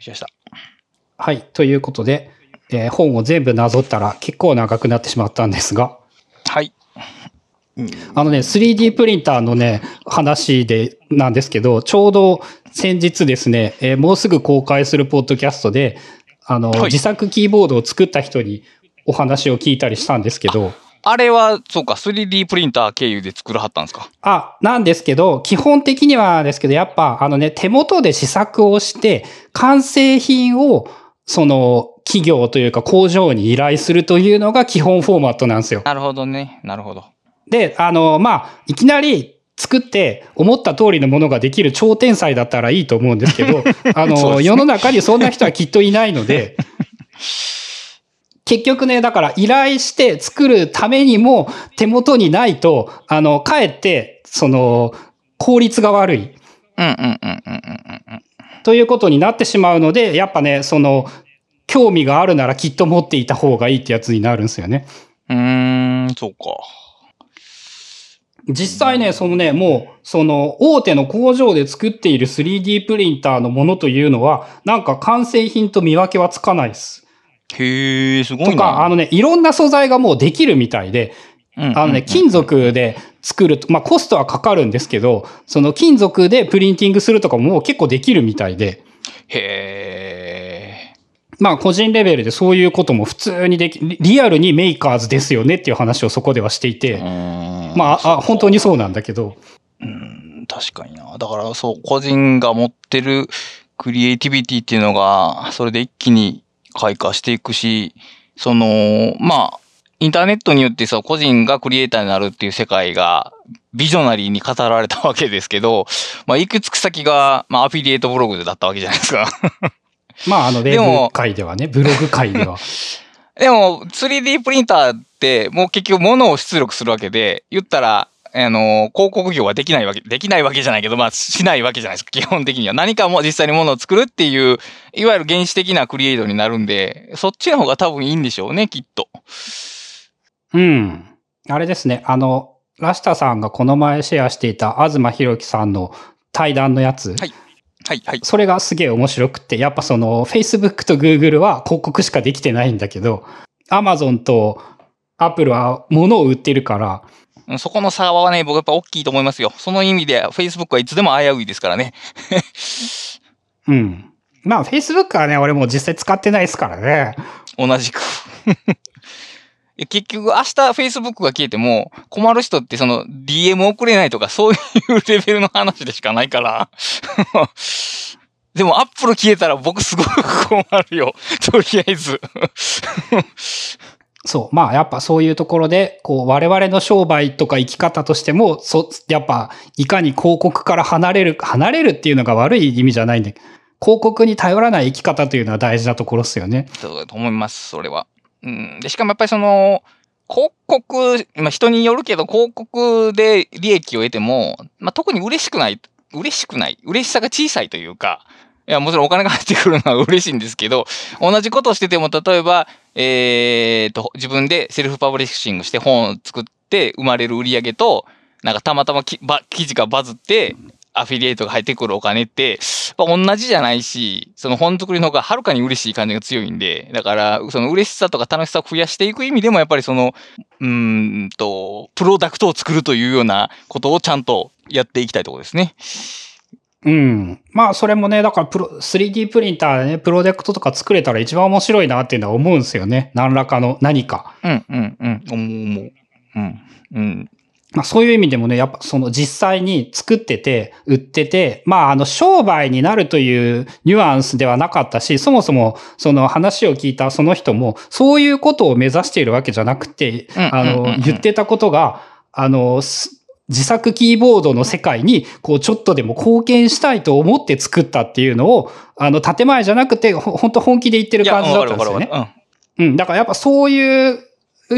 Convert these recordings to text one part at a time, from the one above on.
しました。はい。ということで、えー本を全部なぞったら結構長くなってしまったんですが、はい。あのね、3D プリンターのね、話で、なんですけど、ちょうど先日ですね、えーもうすぐ公開するポッドキャストで、あの、はい自作キーボードを作った人にお話を聞いたりしたんですけど、あれは、そうか、3D プリンター経由で作らはったんですか？あ、なんですけど、基本的にはですけど、やっぱ、あのね、手元で試作をして、完成品を、その、企業というか工場に依頼するというのが基本フォーマットなんですよ。なるほどね。なるほど。で、あの、まあ、いきなり作って思った通りのものができる超天才だったらいいと思うんですけど、あの、ね世の中にそんな人はきっといないので、結局ね、だから依頼して作るためにも手元にないと、あの、かえって、その、効率が悪いうんうんうんうんうんうんうん。ということになってしまうので、やっぱね、その、興味があるならきっと持っていた方がいいってやつになるんですよね。うーん、そうか。実際ね、そのね、もう、その、大手の工場で作っている 3D プリンターのものというのは、なんか完成品と見分けはつかないです。へえ、すごいな。とか、あのね、いろんな素材がもうできるみたいで、うんあのね、金属で作ると、まあコストはかかるんですけど、その金属でプリンティングするとかも結構できるみたいで、へえ。まあ個人レベルでそういうことも普通にでき、リリアルにメーカーズですよねっていう話をそこではしていて、ままあ、あ、本当にそうなんだけど、うん、確かにな。だからそう、個人が持ってるクリエイティビティっていうのが、それで一気に開花していくし、その、まあ、インターネットによってさ、個人がクリエイターになるっていう世界が、ビジョナリーに語られたわけですけど、まあ、いくつく先が、まあ、アフィリエイトブログだったわけじゃないですか。まああの、ウでもェブ界ではね、ブログ界では。でも、3D プリンターって、もう結局物を出力するわけで、言ったら、あの、広告業はできないわけ、できないわけじゃないけど、まあ、しないわけじゃないですか、基本的には。何かも実際に物を作るっていう、いわゆる原始的なクリエイトになるんで、そっちの方が多分いいんでしょうね、きっと。うん。あれですね、あの、ラシタさんがこの前シェアしていた東博樹さんの対談のやつ。はいはい、はい。それがすげえ面白くって、やっぱその Facebook と Google は広告しかできてないんだけど、Amazon と Apple は物を売ってるから、うんそこの差はね、僕やっぱ大きいと思いますよ。その意味で、Facebook はいつでも危ういですからね。うん。まあ Facebook はね、俺もう実際使ってないですからね。同じく。結局、明日 Facebook が消えても、困る人ってその DM 送れないとか、そういうレベルの話でしかないから。でも、Apple 消えたら僕すごく困るよ。とりあえず。そう。まあやっぱそういうところで、こう我々の商売とか生き方としても、そ、やっぱいかに広告から離れる、離れるっていうのが悪い意味じゃないんで、広告に頼らない生き方というのは大事なところですよね。そうだと思います、それは。うん。で、しかもやっぱりその、広告、まあ人によるけど、広告で利益を得ても、まあ特に嬉しくない、嬉しくない、嬉しさが小さいというか、いや、もちろんお金が入ってくるのは嬉しいんですけど、同じことをしてても、例えば、えーと、自分でセルフパブリッシングして本を作って生まれる売り上げと、なんかたまたまきば記事がバズって、アフィリエイトが入ってくるお金って、やっぱ同じじゃないし、その本作りの方がはるかに嬉しい感じが強いんで、だから、その嬉しさとか楽しさを増やしていく意味でも、やっぱりその、うんと、プロダクトを作るというようなことをちゃんとやっていきたいところですね。うん。まあそれもね、だからプロ、3D プリンターでね、プロジェクトとか作れたら一番面白いなっていうのは思うんですよね。何らかの何か。うん、うん、うん、思う、思う。うん、うん。まあそういう意味でもね、やっぱその実際に作ってて、売ってて、まああの商売になるというニュアンスではなかったし、そもそもその話を聞いたその人も、そういうことを目指しているわけじゃなくて、うんあの言ってたことが、あの、す自作キーボードの世界に、こう、ちょっとでも貢献したいと思って作ったっていうのを、あの、建前じゃなくて、ほ本当本気で言ってる感じだったんですよね。うん。うん。だからやっぱそういう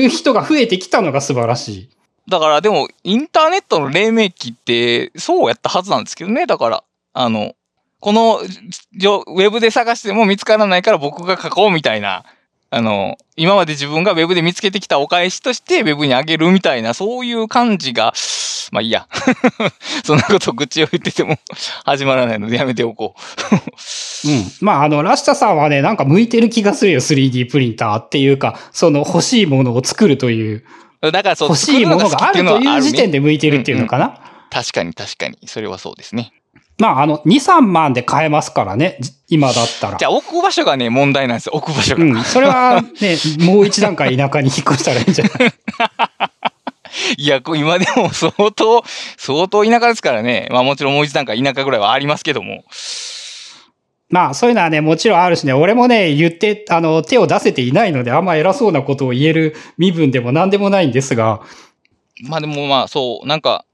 人が増えてきたのが素晴らしい。だからでも、インターネットの黎明期って、そうやったはずなんですけどね。だから、あの、この、ウェブで探しても見つからないから僕が書こうみたいな、あの、今まで自分がウェブで見つけてきたお返しとしてウェブにあげるみたいな、そういう感じが、まあいいや。そんなこと愚痴を言ってても始まらないのでやめておこう。うん。まあ、あの、ラシタさんはね、なんか向いてる気がするよ、3D プリンターっていうか、その欲しいものを作るという、だからそう、欲しいものがあるという時点で。で向いてるっていうのかな。確かに確かに。それはそうですね。まあ、あの、2、3万で買えますからね、じ今だったらじ。ゃあ置く場所がね、問題なんですよ。置く場所が。うん。それはね、もう一段階田舎に引っ越したらいいんじゃない？いや、今でも 相当、相当田舎ですからね。まあもちろんもう一段階田舎ぐらいはありますけども。まあ、そういうのはね、もちろんあるしね、俺もね、言って、あの、手を出せていないので、あんま偉そうなことを言える身分でも何でもないんですが、まあでもまあそう、なんか、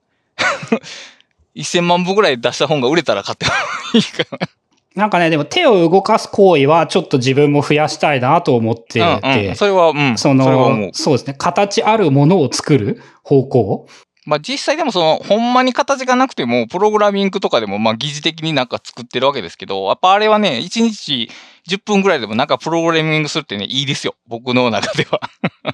1000万部ぐらい出した本が売れたら買ってもいいかなんかね、でも手を動かす行為はちょっと自分も増やしたいなと思ってな。うんて、うん。それは、うん。そ。のそうですね、形あるものを作る方向まあ実際でもその、ほんまに形がなくても、プログラミングとかでも、まあ疑似的になんか作ってるわけですけど、やっぱあれはね、1日10分ぐらいでもなんかプログラミングするってね、いいですよ。僕の中では。だか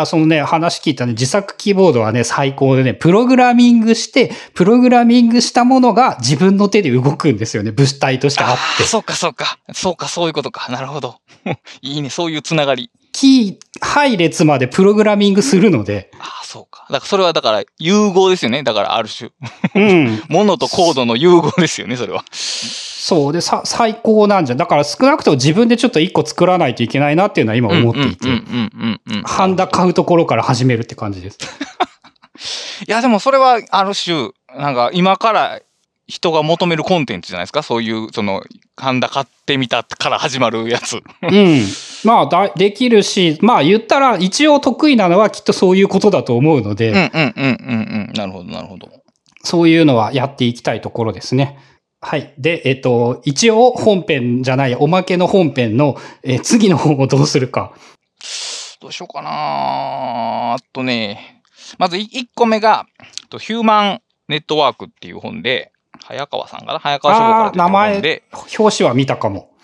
らそのね、話聞いたね、自作キーボードはね、最高でね、プログラミングして、プログラミングしたものが自分の手で動くんですよね、物体としてあっあて。そうかそうか。そうか、そういうことか。なるほど。いいね、そういうつながり。キー、配列までプログラミングするので、ああ、そうか。だからそれはだから融合ですよね。だからある種。うん。ものとコードの融合ですよね、それは。そう。で、さ、最高なんじゃん。だから少なくとも自分でちょっと一個作らないといけないなっていうのは今思っていて。うんうんうんうんうん。ハンダ買うところから始めるって感じです。いや、でもそれはある種、なんか今から人が求めるコンテンツじゃないですか？そういう、その、ハンダ買ってみたから始まるやつ。うん。まあだ、できるし、まあ言ったら一応得意なのはきっとそういうことだと思うので、うんうんうんうんうん。なるほど、なるほど。そういうのはやっていきたいところですね。はい。で、えっと、一応本編じゃない、おまけの本編の、えー次の方をどうするか。どうしようかなあとね、まず1個目が、とヒューマンネットワークっていう本で、早川さんかな？早川書房から出名前表紙は見たかも。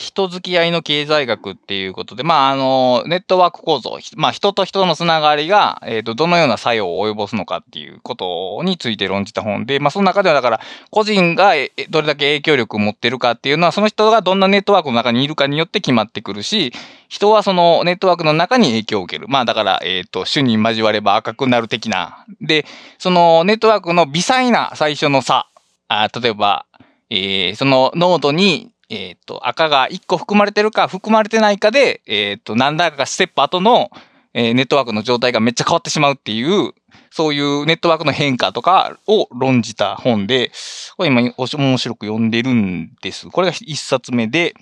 人付き合いの経済学っていうことで、まあ、あの、ネットワーク構造、ひまあ、人と人のつながりが、えっ、と、どのような作用を及ぼすのかっていうことについて論じた本で、まあ、その中ではだから、個人がえどれだけ影響力を持ってるかっていうのは、その人がどんなネットワークの中にいるかによって決まってくるし、人はそのネットワークの中に影響を受ける。まあ、だから、えっ、と、種に交われば赤くなる的な。で、そのネットワークの微細な最初の差。あ例えば、えーそのノードに、えっ、と、赤が1個含まれてるか含まれてないかで、えっ、と、何らかステップ後の、えーネットワークの状態がめっちゃ変わってしまうっていう、そういうネットワークの変化とかを論じた本で、これ今面白く読んでるんです。これが1冊目で、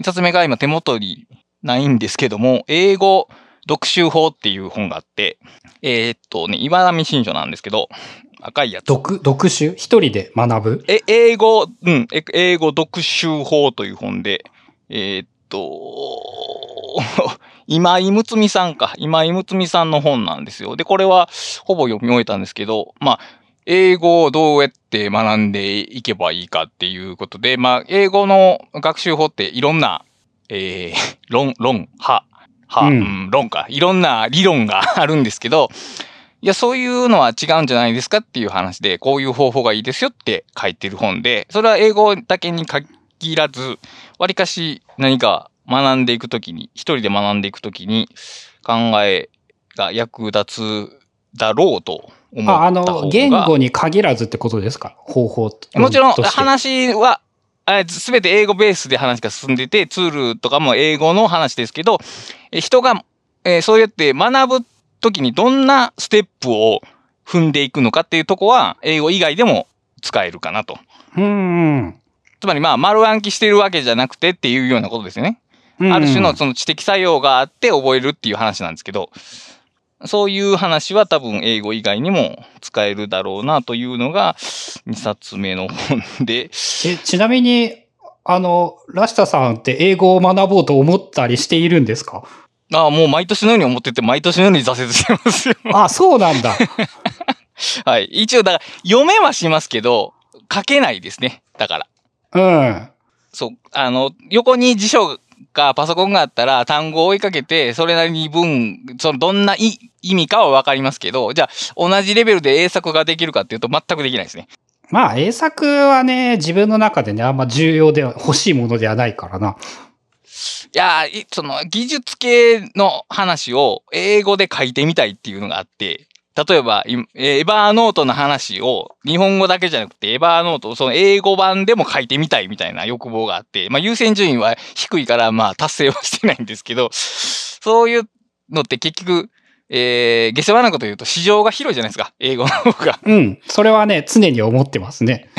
1冊目が今手元にないんですけども、英語読習法っていう本があって、えーっとね、岩波新書なんですけど、赤いやつ。読、一人で学ぶ？え、英語、うん、え英語読習法という本で、えーっと、今井睦美さんか。今井睦美さんの本なんですよ。で、これはほぼ読み終えたんですけど、まあ、英語をどうやって学んでいけばいいかっていうことで、まあ、英語の学習法っていろんな、えー、論、論、は、は、ううんん、論か。いろんな理論が あるんですけど、いや、そういうのは違うんじゃないですかっていう話で、こういう方法がいいですよって書いてる本で、それは英語だけに限らず、わりかし何か学んでいくときに、一人で学んでいくときに考えが役立つだろうと思ったあ、あ。の、言語に限らずってことですか方法ともちろん話は、すべて英語ベースで話が進んでて、ツールとかも英語の話ですけど、え人が、えーそうやって学ぶときにどんなステップを踏んでいくのかっていうとこは、英語以外でも使えるかなと。うんうん。つまりまあ、丸暗記してるわけじゃなくてっていうようなことですよね。うんある種のその知的作用があって覚えるっていう話なんですけど、そういう話は多分英語以外にも使えるだろうなというのが2冊目の本で、え、ちなみに、あの、ラシタさんって英語を学ぼうと思ったりしているんですか？ああ、もう毎年のように思ってて、毎年のように挫折してますよ。あ、そうなんだ。はい。一応、だから、読めはしますけど、書けないですね。だから。うん。そう、あの、横に辞書かパソコンがあったら、単語を追いかけて、それなりに文、その、どんない意味かはわかりますけど、じゃあ、同じレベルで英作ができるかっていうと、全くできないですね。まあ、英作はね、自分の中でね、あんま重要では、欲しいものではないからな。いやその技術系の話を英語で書いてみたいっていうのがあって、例えば、いエバーノートの話を日本語だけじゃなくて、エバーノートをその英語版でも書いてみたいみたいな欲望があって、まあ優先順位は低いから、まあ達成はしてないんですけど、そういうのって結局、えー、下世話なこと言うと市場が広いじゃないですか、英語の方が。うん。それはね、常に思ってますね。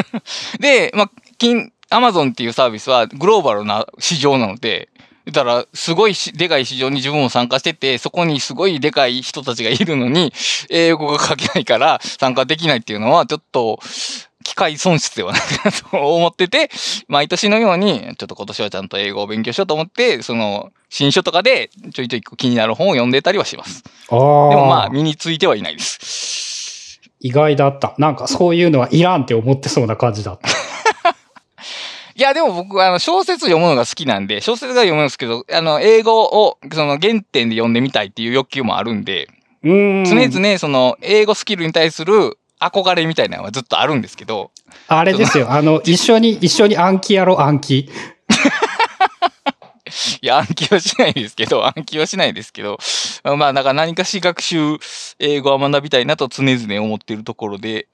で、まあ、金、アマゾンっていうサービスはグローバルな市場なので、言ったら、すごいしでかい市場に自分も参加してて、そこにすごいでかい人たちがいるのに、英語が書けないから参加できないっていうのは、ちょっと、機械損失ではないかなと 思ってて、毎年のように、ちょっと今年はちゃんと英語を勉強しようと思って、その、新書とかでちょいちょい気になる本を読んでたりはします。ああ。でもまあ、身についてはいないです。意外だった。なんかそういうのはいらんって思ってそうな感じだった。いや、でも僕はあの小説読むのが好きなんで、小説が読むんですけど、あの、英語をその原点で読んでみたいっていう欲求もあるんで、うーん。常々その英語スキルに対する憧れみたいなのはずっとあるんですけど、あれですよ。あの、一緒に、一緒に暗記やろう、暗記。いや、暗記はしないですけど、暗記はしないですけど、まあ、なんか何かし学習、英語は学びたいなと常々思っているところで、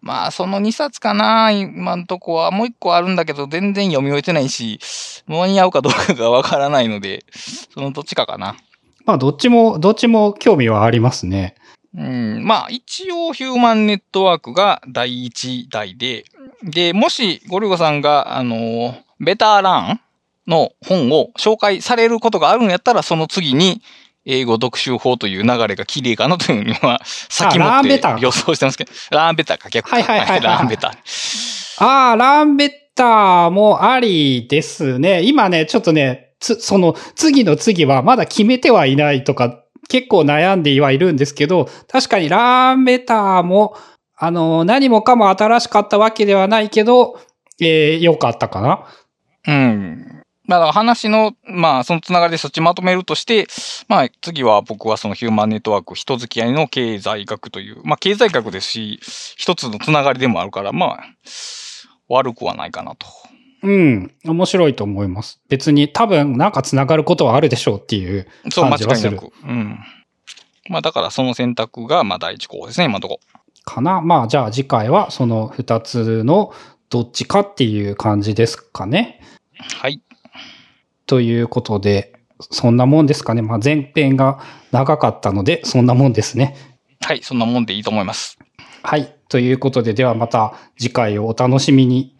まあ、その2冊かな、今んとこは。もう1個あるんだけど、全然読み終えてないし、間に合うかどうかがわからないので、そのどっちかかな。まあ、どっちも、どっちも興味はありますね。うん、まあ、一応、ヒューマンネットワークが第一代で、で、もし、ゴリゴさんが、あの、ベターランの本を紹介されることがあるんやったら、その次に、英語読習法という流れが綺麗かなというのは、先もって予想してますけど、ラーンベターか、逆かはいはいはいはいラーンベター。ああ、ランベッターもありですね。今ね、ちょっとね、つ、その、次の次はまだ決めてはいないとか、結構悩んではいるんですけど、確かにランベターも、あの、何もかも新しかったわけではないけど、えー、良かったかな。うん。まあだから話の、まあそのつながりでそっちまとめるとして、まあ次は僕はそのヒューマンネットワーク人付き合いの経済学という、まあ経済学ですし、一つのつながりでもあるから、まあ悪くはないかなと。うん、面白いと思います。別に多分なんか繋がることはあるでしょうっていうそう、間感じはする。違いなく。うん。まあだからその選択がまあ第一候補ですね、今のとこかな。まあ、じゃあ次回はその二つのどっちかっていう感じですかね。はい。ということで、そんなもんですかね。まあ、前編が長かったので、そんなもんですね。はい、そんなもんでいいと思います。はい。ということで、ではまた次回をお楽しみに。